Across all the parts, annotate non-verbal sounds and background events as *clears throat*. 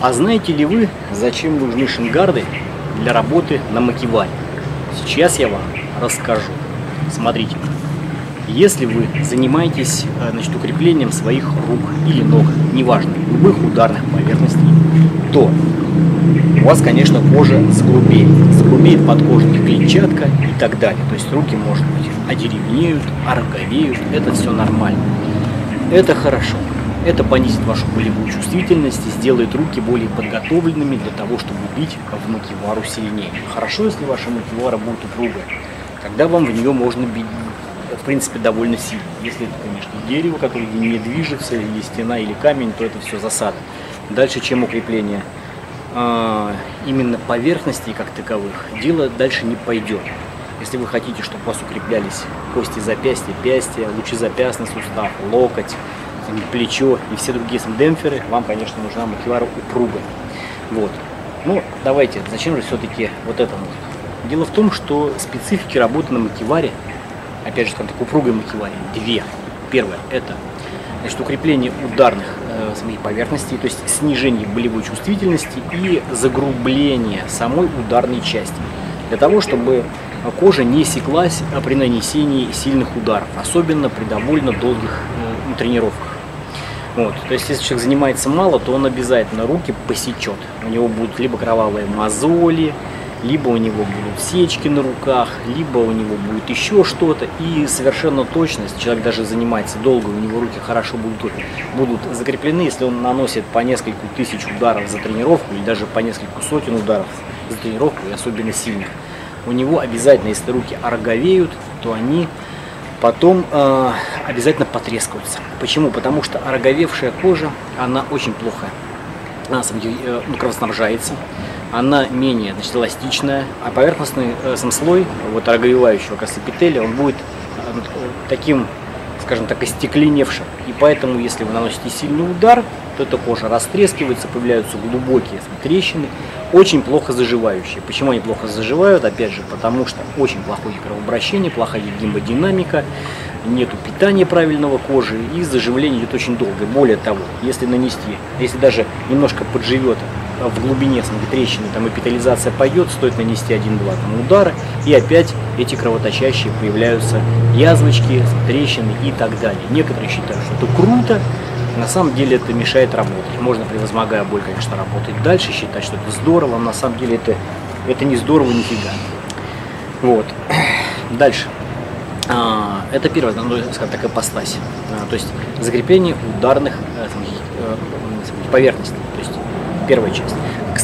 А знаете ли вы, зачем нужны шингарды для работы на макеваре? Сейчас я вам расскажу. Смотрите, если вы занимаетесь э, значит, укреплением своих рук или ног, неважно, любых ударных поверхностей, то у вас, конечно, кожа загрубеет. Загрубеет подкожная клетчатка и так далее. То есть руки, может быть, одеревнеют, ороговеют. Это все нормально. Это хорошо. Это понизит вашу болевую чувствительность и сделает руки более подготовленными для того, чтобы бить макивару сильнее. Хорошо, если ваша макивара будет упругая. Тогда вам в нее можно бить, в принципе, довольно сильно. Если это, конечно, дерево, которое не движется, или стена, или камень, то это все засада. Дальше, чем укрепление а, именно поверхностей как таковых, дело дальше не пойдет. Если вы хотите, чтобы у вас укреплялись кости запястья, пястья, лучезапястный сустав, локоть, плечо и все другие демпферы, вам, конечно, нужна макевара упругая. Вот. Ну, давайте, зачем же все-таки вот это нужно? Дело в том, что специфики работы на макеваре, опять же, скажем так, упругой макеваре, две. Первое – это значит, укрепление ударных э, самих поверхностей, то есть снижение болевой чувствительности и загрубление самой ударной части. Для того, чтобы кожа не секлась при нанесении сильных ударов, особенно при довольно долгих э, тренировках. Вот. То есть, если человек занимается мало, то он обязательно руки посечет. У него будут либо кровавые мозоли, либо у него будут сечки на руках, либо у него будет еще что-то. И совершенно точно, если человек даже занимается долго, у него руки хорошо будут, будут закреплены, если он наносит по несколько тысяч ударов за тренировку, или даже по несколько сотен ударов за тренировку, и особенно сильных, у него обязательно, если руки ороговеют, то они потом э, обязательно потрескаются. Почему? Потому что ороговевшая кожа, она очень плохо она, э, ну, кровоснабжается, она менее значит, эластичная, а поверхностный э, сам слой вот, ороговевающего как эпителия, он будет э, таким, скажем так, остекленевшим. И поэтому, если вы наносите сильный удар, то эта кожа растрескивается, появляются глубокие трещины, очень плохо заживающие. Почему они плохо заживают? Опять же, потому что очень плохое кровообращение, плохая гемодинамика, нету питания правильного кожи и заживление идет очень долго. Более того, если нанести, если даже немножко подживет в глубине трещины, там эпитализация пойдет, стоит нанести один-два удара, и опять эти кровоточащие появляются язвочки, трещины и так далее. Некоторые считают, что это круто, на самом деле это мешает работать. Можно, превозмогая боль, конечно, работать дальше, считать, что это здорово, но на самом деле это, это не здорово нифига. Вот. *clears throat* Дальше. А, это первая, ну, скажем так, ипостась. А, то есть закрепление ударных э, э, поверхностей. То есть первая часть.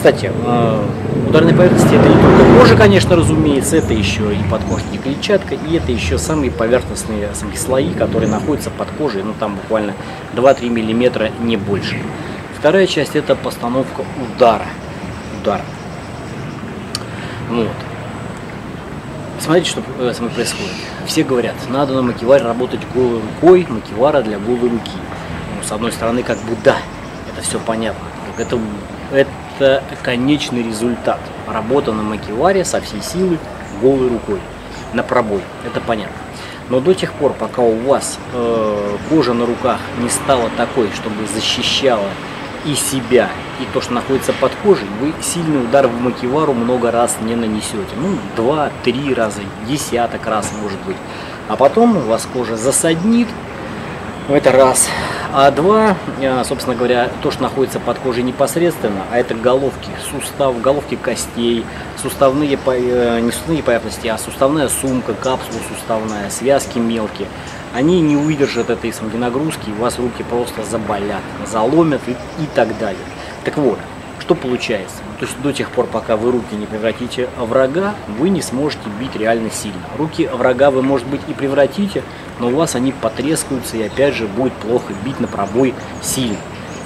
Кстати, э, ударные поверхности это не только кожа, конечно, разумеется, это еще и подкожная клетчатка, и это еще самые поверхностные самые слои, которые находятся под кожей, ну там буквально 2-3 миллиметра, не больше. Вторая часть это постановка удара. Удар. Вот. Смотрите, что э, со мной происходит. Все говорят, надо на макеваре работать голой рукой, макевара для голой руки. Ну, с одной стороны, как бы да, это все понятно. Это, это конечный результат. Работа на макеваре со всей силы голой рукой. На пробой. Это понятно. Но до тех пор, пока у вас э, кожа на руках не стала такой, чтобы защищала и себя, и то, что находится под кожей, вы сильный удар в макевару много раз не нанесете. Ну, два, три раза, десяток раз может быть. А потом у вас кожа засаднит, это раз. А два, э, собственно говоря, то, что находится под кожей непосредственно, а это головки, сустав, головки костей, суставные, э, не суставные поверхности, а суставная сумка, капсула суставная, связки мелкие – они не выдержат этой самой нагрузки, у вас руки просто заболят, заломят и, и так далее. Так вот, что получается? То есть до тех пор, пока вы руки не превратите в врага, вы не сможете бить реально сильно. Руки врага вы, может быть, и превратите, но у вас они потрескаются и опять же будет плохо бить на пробой сильно.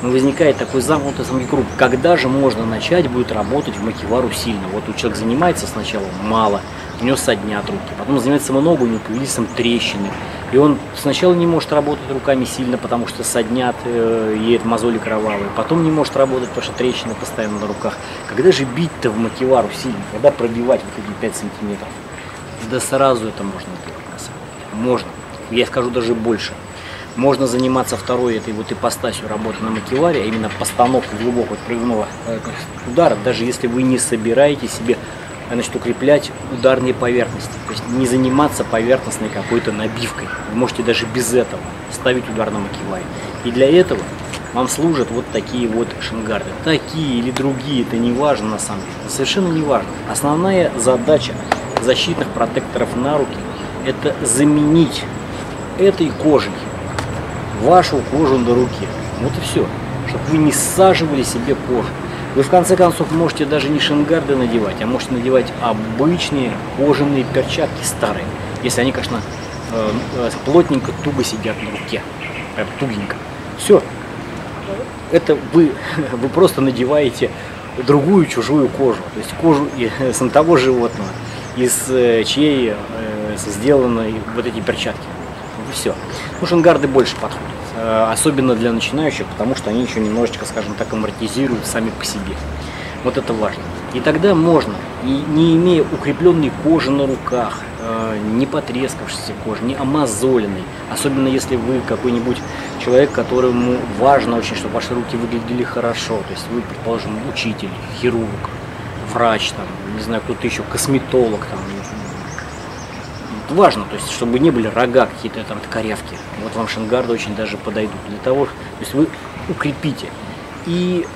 Но возникает такой замкнутый самый круг. Когда же можно начать будет работать в макевару сильно? Вот у человека занимается сначала мало, у него соднят руки, потом занимается много, у него появились там трещины, и он сначала не может работать руками сильно, потому что соднят, э, едет мозоли кровавые. Потом не может работать, потому что трещины постоянно на руках. Когда же бить-то в макевару сильно? Когда пробивать вот эти 5 сантиметров? Да сразу это можно делать, на самом деле. Можно. Я скажу даже больше. Можно заниматься второй этой вот ипостасью работы на макеваре, а именно постановкой глубокого прыгного э, удара, даже если вы не собираете себе значит, укреплять ударные поверхности. То есть не заниматься поверхностной какой-то набивкой. Вы можете даже без этого ставить удар на макеваре. И для этого вам служат вот такие вот шингарды. Такие или другие, это не важно на самом деле. Это совершенно не важно. Основная задача защитных протекторов на руки – это заменить этой кожей вашу кожу на руке. Вот и все. Чтобы вы не саживали себе кожу. Вы в конце концов можете даже не шингарды надевать, а можете надевать обычные кожаные перчатки старые. Если они, конечно, э, э, плотненько, туго сидят на руке. Прям тугенько. Все. Это вы, *laughs* вы просто надеваете другую чужую кожу. То есть кожу *laughs* с того животного, из э, чьей сделаны вот эти перчатки. И все. Ну, шангарды больше подходят. Э, особенно для начинающих, потому что они еще немножечко, скажем так, амортизируют сами по себе. Вот это важно. И тогда можно, и не имея укрепленной кожи на руках, э, не потрескавшейся кожи, не амазоленной, особенно если вы какой-нибудь человек, которому важно очень, чтобы ваши руки выглядели хорошо, то есть вы, предположим, учитель, хирург, врач, там, не знаю, кто-то еще, косметолог, там, важно, то есть, чтобы не были рога какие-то там корявки. Вот вам шангарды очень даже подойдут для того, то есть вы укрепите и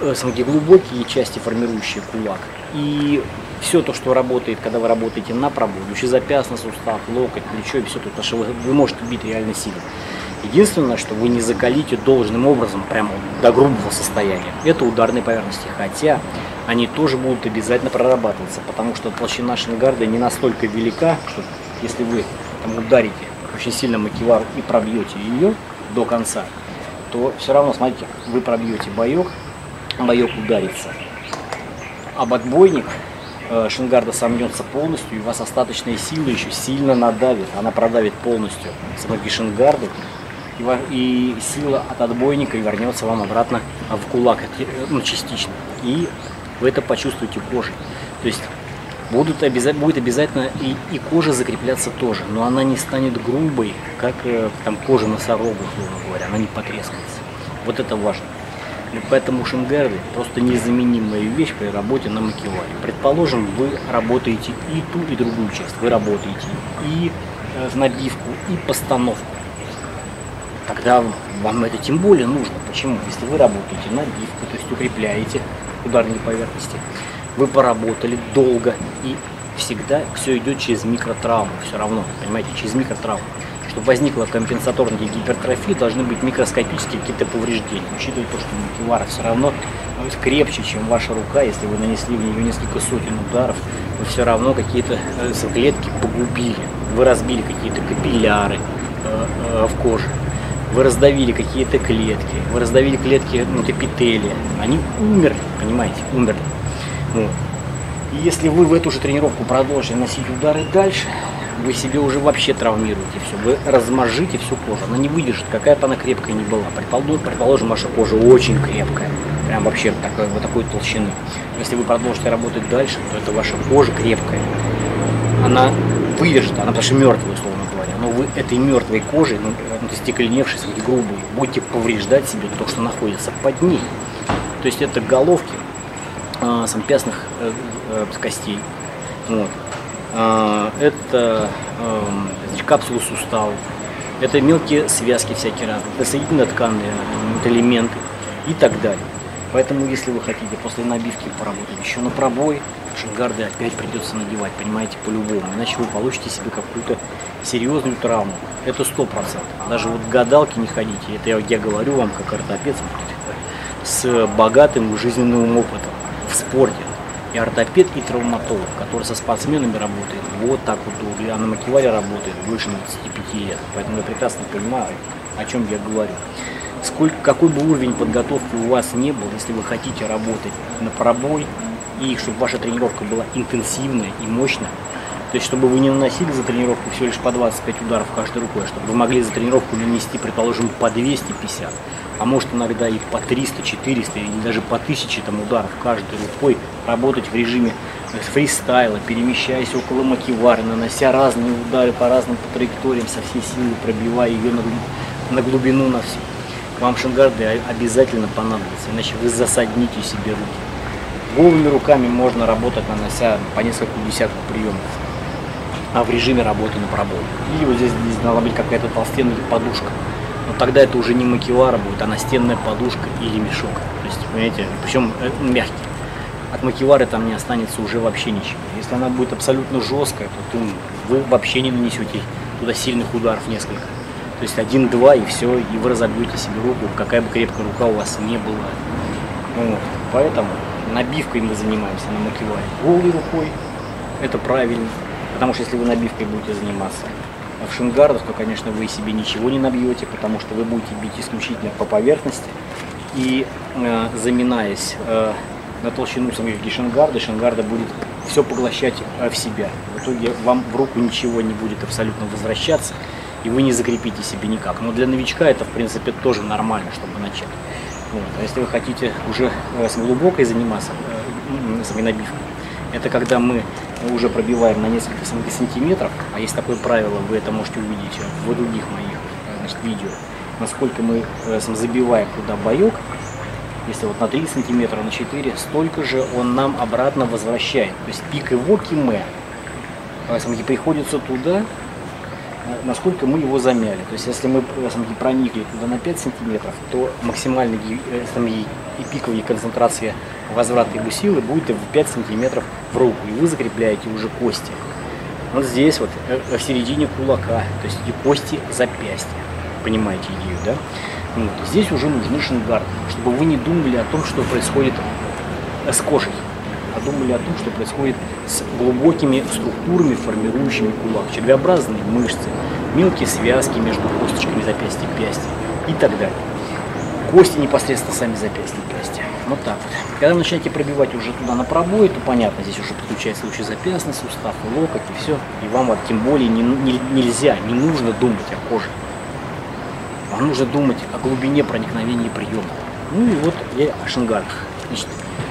э, самые глубокие части, формирующие кулак, и все то, что работает, когда вы работаете на пробой, лучезапястный сустав, локоть, плечо и все то, потому что вы, вы можете бить реально сильно. Единственное, что вы не закалите должным образом, прямо до грубого состояния, это ударные поверхности. Хотя они тоже будут обязательно прорабатываться, потому что толщина шингарда не настолько велика, что если вы там, ударите очень сильно макевару и пробьете ее до конца, то все равно, смотрите, вы пробьете боек, боек ударится. Об отбойник э, шингарда сомнется полностью, и у вас остаточная сила еще сильно надавит. Она продавит полностью сапоги шингарду, и, и сила от отбойника вернется вам обратно в кулак, э, ну, частично. И вы это почувствуете кожей. То есть будут обязательно, будет обязательно и, и кожа закрепляться тоже, но она не станет грубой, как э, там кожа носорога, условно говоря, она не потрескается. Вот это важно. Поэтому шингарды просто незаменимая вещь при работе на макеваре. Предположим, вы работаете и ту, и другую часть. Вы работаете и э, набивку, и постановку. Тогда вам это тем более нужно. Почему? Если вы работаете набивку, то есть укрепляете ударные поверхности, вы поработали долго, и всегда все идет через микротравму, все равно, понимаете, через микротравму. Чтобы возникла компенсаторная гипертрофия, должны быть микроскопические какие-то повреждения. Учитывая то, что макевара все равно крепче, чем ваша рука, если вы нанесли в нее несколько сотен ударов, вы все равно какие-то э, клетки погубили. Вы разбили какие-то капилляры э, э, в коже, вы раздавили какие-то клетки, вы раздавили клетки внутрипителия. Они умерли, понимаете, умерли. Вот. И если вы в эту же тренировку продолжите носить удары дальше, вы себе уже вообще травмируете все, вы размажите всю кожу, она не выдержит, какая бы она крепкая не была. Предположим, предположим, ваша кожа очень крепкая, прям вообще такой, вот такой толщины. Если вы продолжите работать дальше, то это ваша кожа крепкая. Она выдержит, она что мертвая, условно говоря. Но вы этой мертвой кожей, ну, ну стекленевшей, грубой, будете повреждать себе то, что находится под ней. То есть это головки, самопясных э, э, костей. Вот. Э, это э, значит, капсулы суставов, это мелкие связки всякие разные, это соединительно-тканные вот, элементы и так далее. Поэтому, если вы хотите после набивки поработать еще на пробой, шингарды опять придется надевать, понимаете, по-любому. Иначе вы получите себе какую-то серьезную травму. Это сто процентов. Даже вот гадалки не ходите. Это я, я говорю вам как ортопед с богатым жизненным опытом в спорте. И ортопед, и травматолог, который со спортсменами работает, вот так вот долго, а на макеваре работает больше 25 лет. Поэтому я прекрасно понимаю, о чем я говорю. Сколько, какой бы уровень подготовки у вас не был, если вы хотите работать на пробой, и чтобы ваша тренировка была интенсивная и мощная, то есть, чтобы вы не наносили за тренировку всего лишь по 25 ударов каждой рукой, а чтобы вы могли за тренировку нанести, предположим, по 250, а может иногда и по 300, 400 или даже по 1000 там, ударов каждой рукой, работать в режиме фристайла, перемещаясь около макивары, нанося разные удары по разным траекториям, со всей силы пробивая ее на на глубину на все. Вам шингарды обязательно понадобятся, иначе вы засадните себе руки. Голыми руками можно работать, нанося по несколько десятков приемов а в режиме работы на пробой. Или вот здесь, здесь должна быть какая-то толстенная подушка. Но тогда это уже не макевара будет, а настенная подушка или мешок. То есть, понимаете, причем э, мягкий. От макевары там не останется уже вообще ничего. Если она будет абсолютно жесткая, то вы вообще не нанесете туда сильных ударов несколько. То есть один-два и все, и вы разобьете себе руку, какая бы крепкая рука у вас не была. Вот. Поэтому набивкой мы занимаемся на макеваре. Голой рукой, это правильно. Потому что если вы набивкой будете заниматься в шингардах, то, конечно, вы себе ничего не набьете, потому что вы будете бить исключительно по поверхности. И э, заминаясь э, на толщину самих шингарда, шингарда будет все поглощать э, в себя. В итоге вам в руку ничего не будет абсолютно возвращаться, и вы не закрепите себе никак. Но для новичка это, в принципе, тоже нормально, чтобы начать. Вот. А если вы хотите уже э, с глубокой заниматься, э, с набивкой, это когда мы уже пробиваем на несколько сантиметров, а есть такое правило, вы это можете увидеть в других моих значит, видео, насколько мы э, забиваем туда боек, если вот на 3 сантиметра, на 4, столько же он нам обратно возвращает. То есть пик его киме приходится туда, насколько мы его замяли. То есть если мы проникли туда на 5 сантиметров, то максимальная э, и пиковая концентрация возврата его силы будет в 5 сантиметров в руку. И вы закрепляете уже кости. Вот здесь вот, э, в середине кулака, то есть эти кости запястья. Понимаете идею, да? Вот. Здесь уже нужны шингарды, чтобы вы не думали о том, что происходит с кожей а думали о том, что происходит с глубокими структурами, формирующими кулак, червеобразные мышцы, мелкие связки между косточками запястья и пястья и так далее. Кости непосредственно сами запястья и пястья. Вот так вот. Когда вы начинаете пробивать уже туда на пробой, то понятно, здесь уже подключается лучезапястный сустав, и локоть, и все. И вам вот тем более не, не, нельзя, не нужно думать о коже. Вам нужно думать о глубине проникновения приема. Ну и вот я о шингардах. Значит,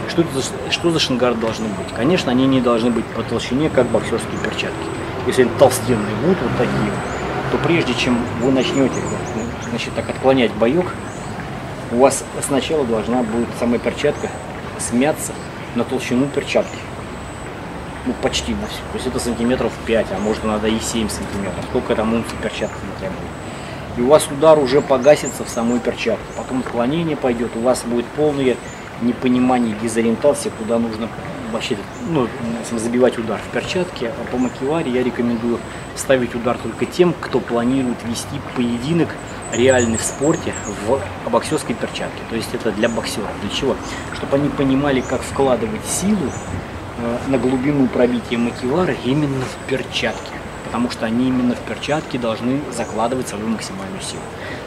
что, это за, что за шингарды должны быть? Конечно, они не должны быть по толщине, как боксерские перчатки. Если толстенные будут вот такие, то прежде чем вы начнете значит, так отклонять боек, у вас сначала должна будет самая перчатка смяться на толщину перчатки. Ну, почти на все. То есть это сантиметров 5, а может надо и 7 сантиметров. Сколько там унций перчатки не требует. И у вас удар уже погасится в самой перчатке. Потом отклонение пойдет, у вас будет полное непонимание, дезориентация, куда нужно вообще ну, забивать удар в перчатке. А по макеваре я рекомендую ставить удар только тем, кто планирует вести поединок реальный в спорте в боксерской перчатке. То есть это для боксеров. Для чего? Чтобы они понимали, как вкладывать силу э, на глубину пробития макевара именно в перчатке потому что они именно в перчатке должны закладывать свою максимальную силу.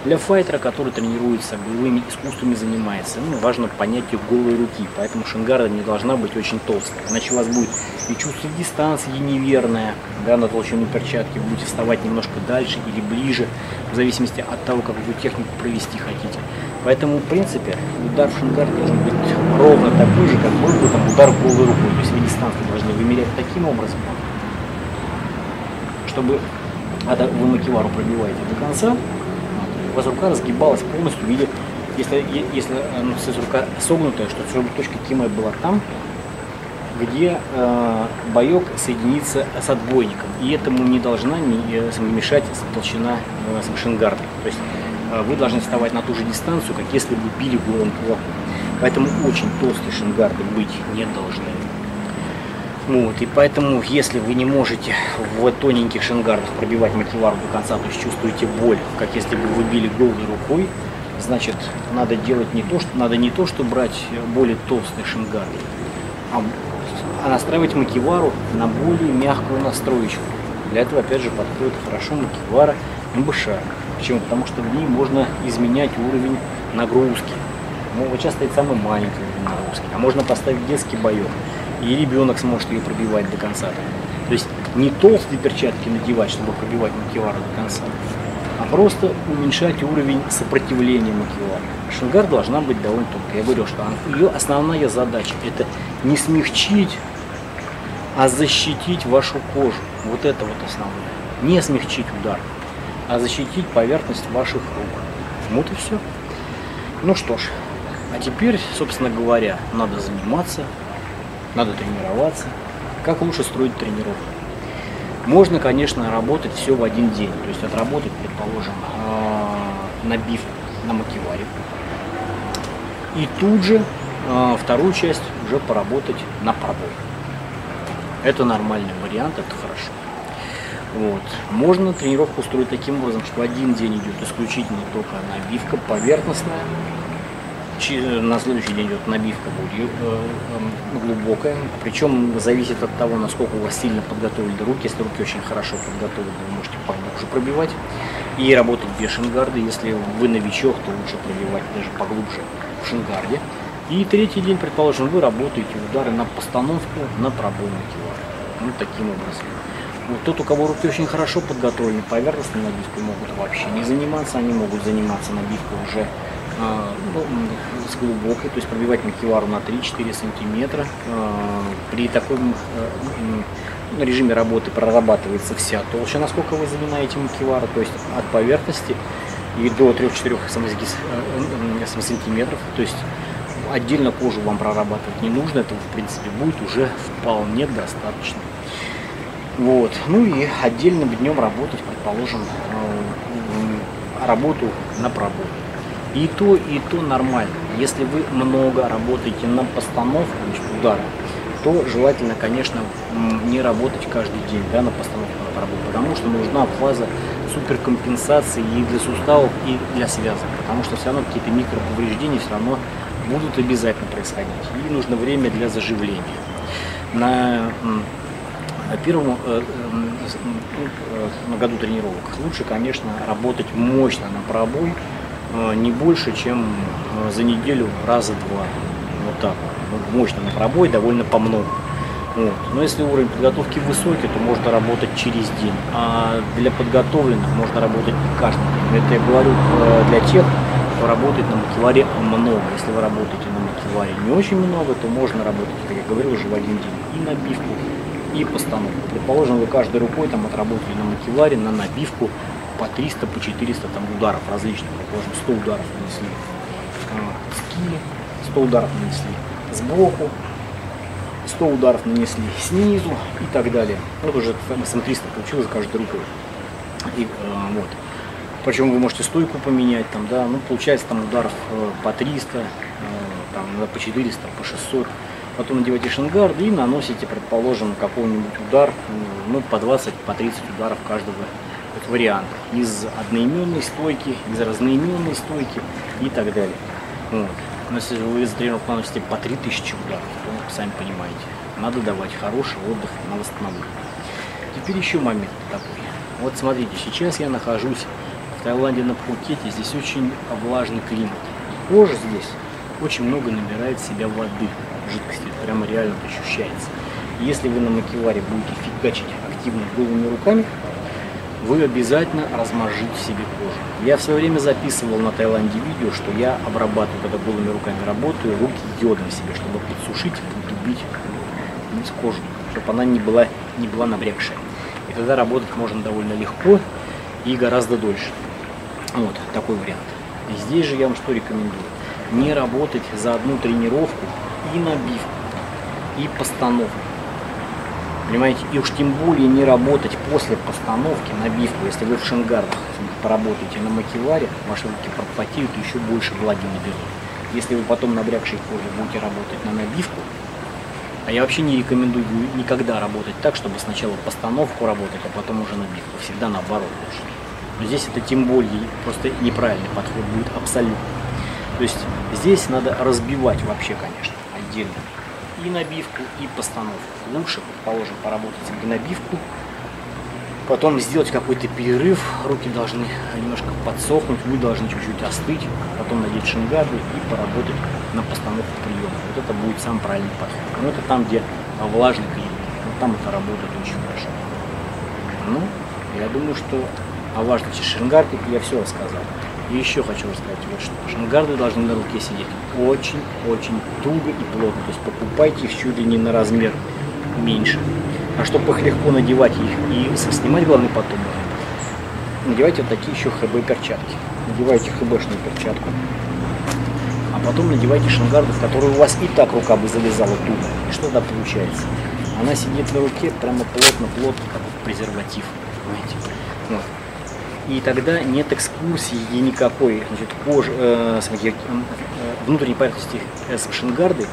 Для файтера, который тренируется, боевыми искусствами занимается, ну, важно понятие голой руки, поэтому шингарда не должна быть очень толстой, иначе у вас будет и чувство дистанции неверное, да, на толщину перчатки, вы будете вставать немножко дальше или ближе, в зависимости от того, как вы технику провести хотите. Поэтому, в принципе, удар в шингард должен быть ровно такой же, как был бы там удар голой рукой. То есть вы дистанцию должны вымерять таким образом, чтобы когда вы макевару пробиваете до конца, у вас рука разгибалась полностью в виде, если, если ну, рука согнутая, что чтобы точка кима была там, где э, боек соединится с отбойником. И этому не должна не, э, мешать толщина э, шингарда. То есть э, вы должны вставать на ту же дистанцию, как если бы били голым кулаком. Поэтому очень толстые шингарды быть не должны. Вот, и поэтому, если вы не можете в тоненьких шингардах пробивать макевар до конца, то есть чувствуете боль, как если бы вы били голой рукой, значит, надо делать не то, что надо не то, что брать более толстые шингарды, а, а настраивать макевару на более мягкую настроечку. Для этого, опять же, подходит хорошо макевара МБШ. Почему? Потому что в ней можно изменять уровень нагрузки. Ну, вот сейчас стоит самый маленький уровень нагрузки. А можно поставить детский боек и ребенок сможет ее пробивать до конца. То есть не толстые перчатки надевать, чтобы пробивать макевару до конца, а просто уменьшать уровень сопротивления макевара. Шингар должна быть довольно тонкой. Я говорил, что ее основная задача это не смягчить, а защитить вашу кожу. Вот это вот основное. Не смягчить удар. а защитить поверхность ваших рук. Вот и все. Ну что ж, а теперь, собственно говоря, надо заниматься, надо тренироваться. Как лучше строить тренировку? Можно, конечно, работать все в один день. То есть отработать, предположим, а, набивку на макеваре. И тут же а, вторую часть уже поработать на пробой. Это нормальный вариант, это хорошо. Вот. Можно тренировку устроить таким образом, что один день идет исключительно только набивка поверхностная, на следующий день идет набивка будет э, э, глубокая. Причем зависит от того, насколько у вас сильно подготовлены руки. Если руки очень хорошо подготовлены, вы можете поглубже пробивать. И работать без шингарда. Если вы новичок, то лучше пробивать даже поглубже в шингарде. И третий день, предположим, вы работаете удары на постановку, на пробойный килар. Вот таким образом. Вот тот, у кого руки очень хорошо подготовлены, поверхностной набивкой могут вообще не заниматься, они могут заниматься набивкой уже ну, с глубокой, то есть пробивать макевару на 3-4 сантиметра. А, при таком э, режиме работы прорабатывается вся толщина, насколько вы заминаете макевару, то есть от поверхности и до 3-4 э, сантиметров. То есть отдельно кожу вам прорабатывать не нужно, этого в принципе будет уже вполне достаточно. Вот. Ну и отдельным днем работать, предположим, э, работу на пробой. И то, и то нормально. Если вы много работаете на постановку значит, удара, то желательно, конечно, не работать каждый день да, на постановку на потому что нужна фаза суперкомпенсации и для суставов, и для связок, потому что все равно какие-то микроповреждения все равно будут обязательно происходить. И нужно время для заживления. На первом э, э, году тренировок лучше, конечно, работать мощно на пробой, э, не больше, чем э, за неделю раза два. Вот так. Вот, мощно на пробой, довольно по много. Вот. Но если уровень подготовки высокий, то можно работать через день. А для подготовленных можно работать каждый день. Это я говорю э, для тех, кто работает на макеваре много. Если вы работаете на макеваре не очень много, то можно работать, как я говорил, уже в один день. И набивку, и постановку. Предположим, вы каждой рукой там отработали на макеваре, на набивку по 300, по 400 там, ударов различных. Предположим, 100 ударов нанесли. А, скили, 100 ударов нанесли сбоку, 100 ударов нанесли снизу и так далее. Вот уже СМ-300 получилось каждой рукой. И, э, вот. Причем вы можете стойку поменять, там, да, ну, получается там ударов э, по 300, э, там, по 400, по 600 потом надеваете шангарды и наносите, предположим, какой-нибудь удар, ну, по 20, по 30 ударов каждого вот, варианта. Из одноименной стойки, из разноименной стойки и так далее. Вот. Но если вы за тренировку наносите по 3000 ударов, то сами понимаете, надо давать хороший отдых на восстановление. Теперь еще момент такой. Вот смотрите, сейчас я нахожусь в Таиланде на Пхукете, здесь очень влажный климат. Кожа здесь очень много набирает в себя воды жидкости, прямо реально ощущается. Если вы на макеваре будете фигачить активно голыми руками, вы обязательно размажите себе кожу. Я в свое время записывал на Таиланде видео, что я обрабатываю, когда голыми руками работаю, руки йодом себе, чтобы подсушить, подубить кожу, чтобы она не была, не была набрякшая. И тогда работать можно довольно легко и гораздо дольше. Вот такой вариант. И здесь же я вам что рекомендую? Не работать за одну тренировку и набивку, и постановку. Понимаете, и уж тем более не работать после постановки набивку, если вы в шингардах поработаете на макеваре, ваши руки пропотеют и еще больше влаги наберут. Если вы потом набрякшей кожей будете работать на набивку, а я вообще не рекомендую никогда работать так, чтобы сначала постановку работать, а потом уже набивку. Всегда наоборот лучше. Но здесь это тем более просто неправильный подход будет абсолютно. То есть здесь надо разбивать вообще, конечно отдельно и набивку, и постановку. Лучше, предположим, поработать и набивку, потом сделать какой-то перерыв, руки должны немножко подсохнуть, вы должны чуть-чуть остыть, потом надеть шингарды и поработать на постановку приема. Вот это будет сам правильный подход. Но это там, где влажный климат, вот там это работает очень хорошо. Ну, я думаю, что о важности шингарда я все рассказал. И еще хочу рассказать вот что. Шангарды должны на руке сидеть очень-очень туго и плотно. То есть покупайте их чуть ли не на размер меньше. А чтобы их легко надевать их и снимать главный потом, надевайте вот такие еще ХБ перчатки. Надевайте ХБшную перчатку. А потом надевайте шангарды, в которые у вас и так рука бы залезала туго. И что тогда получается? Она сидит на руке прямо плотно-плотно, как презерватив. Понимаете? Вот. И тогда нет экскурсии никакой значит, кожи, э, смотрите, э, внутренней поверхности э, шингарды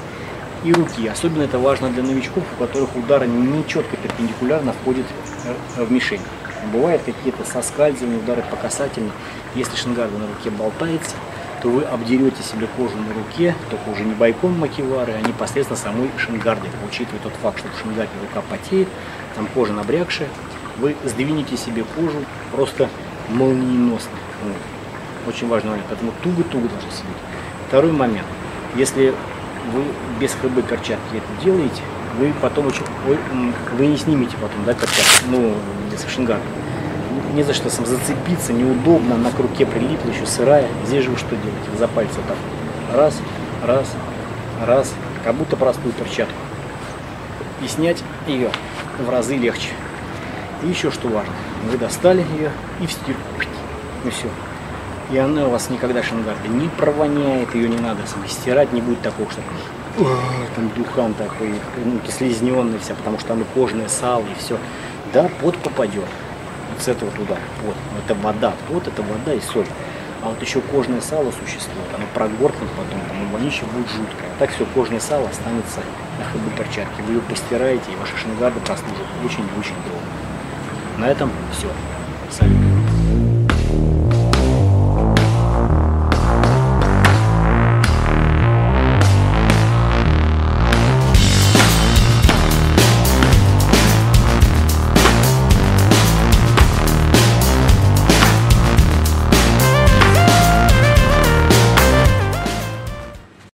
и руки. Особенно это важно для новичков, у которых удар не четко перпендикулярно входит э, в мишень. Бывают какие-то соскальзывания, удары по касательной. Если шингарда на руке болтается, то вы обдерете себе кожу на руке, только уже не бойком макивары, а непосредственно самой шингардой. Учитывая тот факт, что в шингарде рука потеет, там кожа набрякшая, вы сдвинете себе кожу просто молниеносно. Вот. Очень важный момент, поэтому туго-туго должно сидеть. Второй момент. Если вы без ХБ перчатки это делаете, вы потом очень, вы, не снимете потом, да, перчатки, ну, с шингарда. Не за что сам зацепиться, неудобно, на к руке прилипла, еще сырая. Здесь же вы что делаете? За пальцы так. Раз, раз, раз, как будто простую перчатку. И снять ее в разы легче. И еще что важно, вы достали ее и в стирку. И все. И она у вас никогда шингарда не провоняет, ее не надо стирать, не будет такого, что там духан такой, ну, слизненный вся, потому что и кожное сало, и все. Да, пот попадет вот с этого туда. Вот, это вода, вот это вода и соль. А вот еще кожное сало существует, оно прогоркнет потом, там и вонище будет жуткое. А так все, кожное сало останется на ходу перчатки. Вы ее постираете, и ваши шингарды прослужат очень-очень долго. На этом все.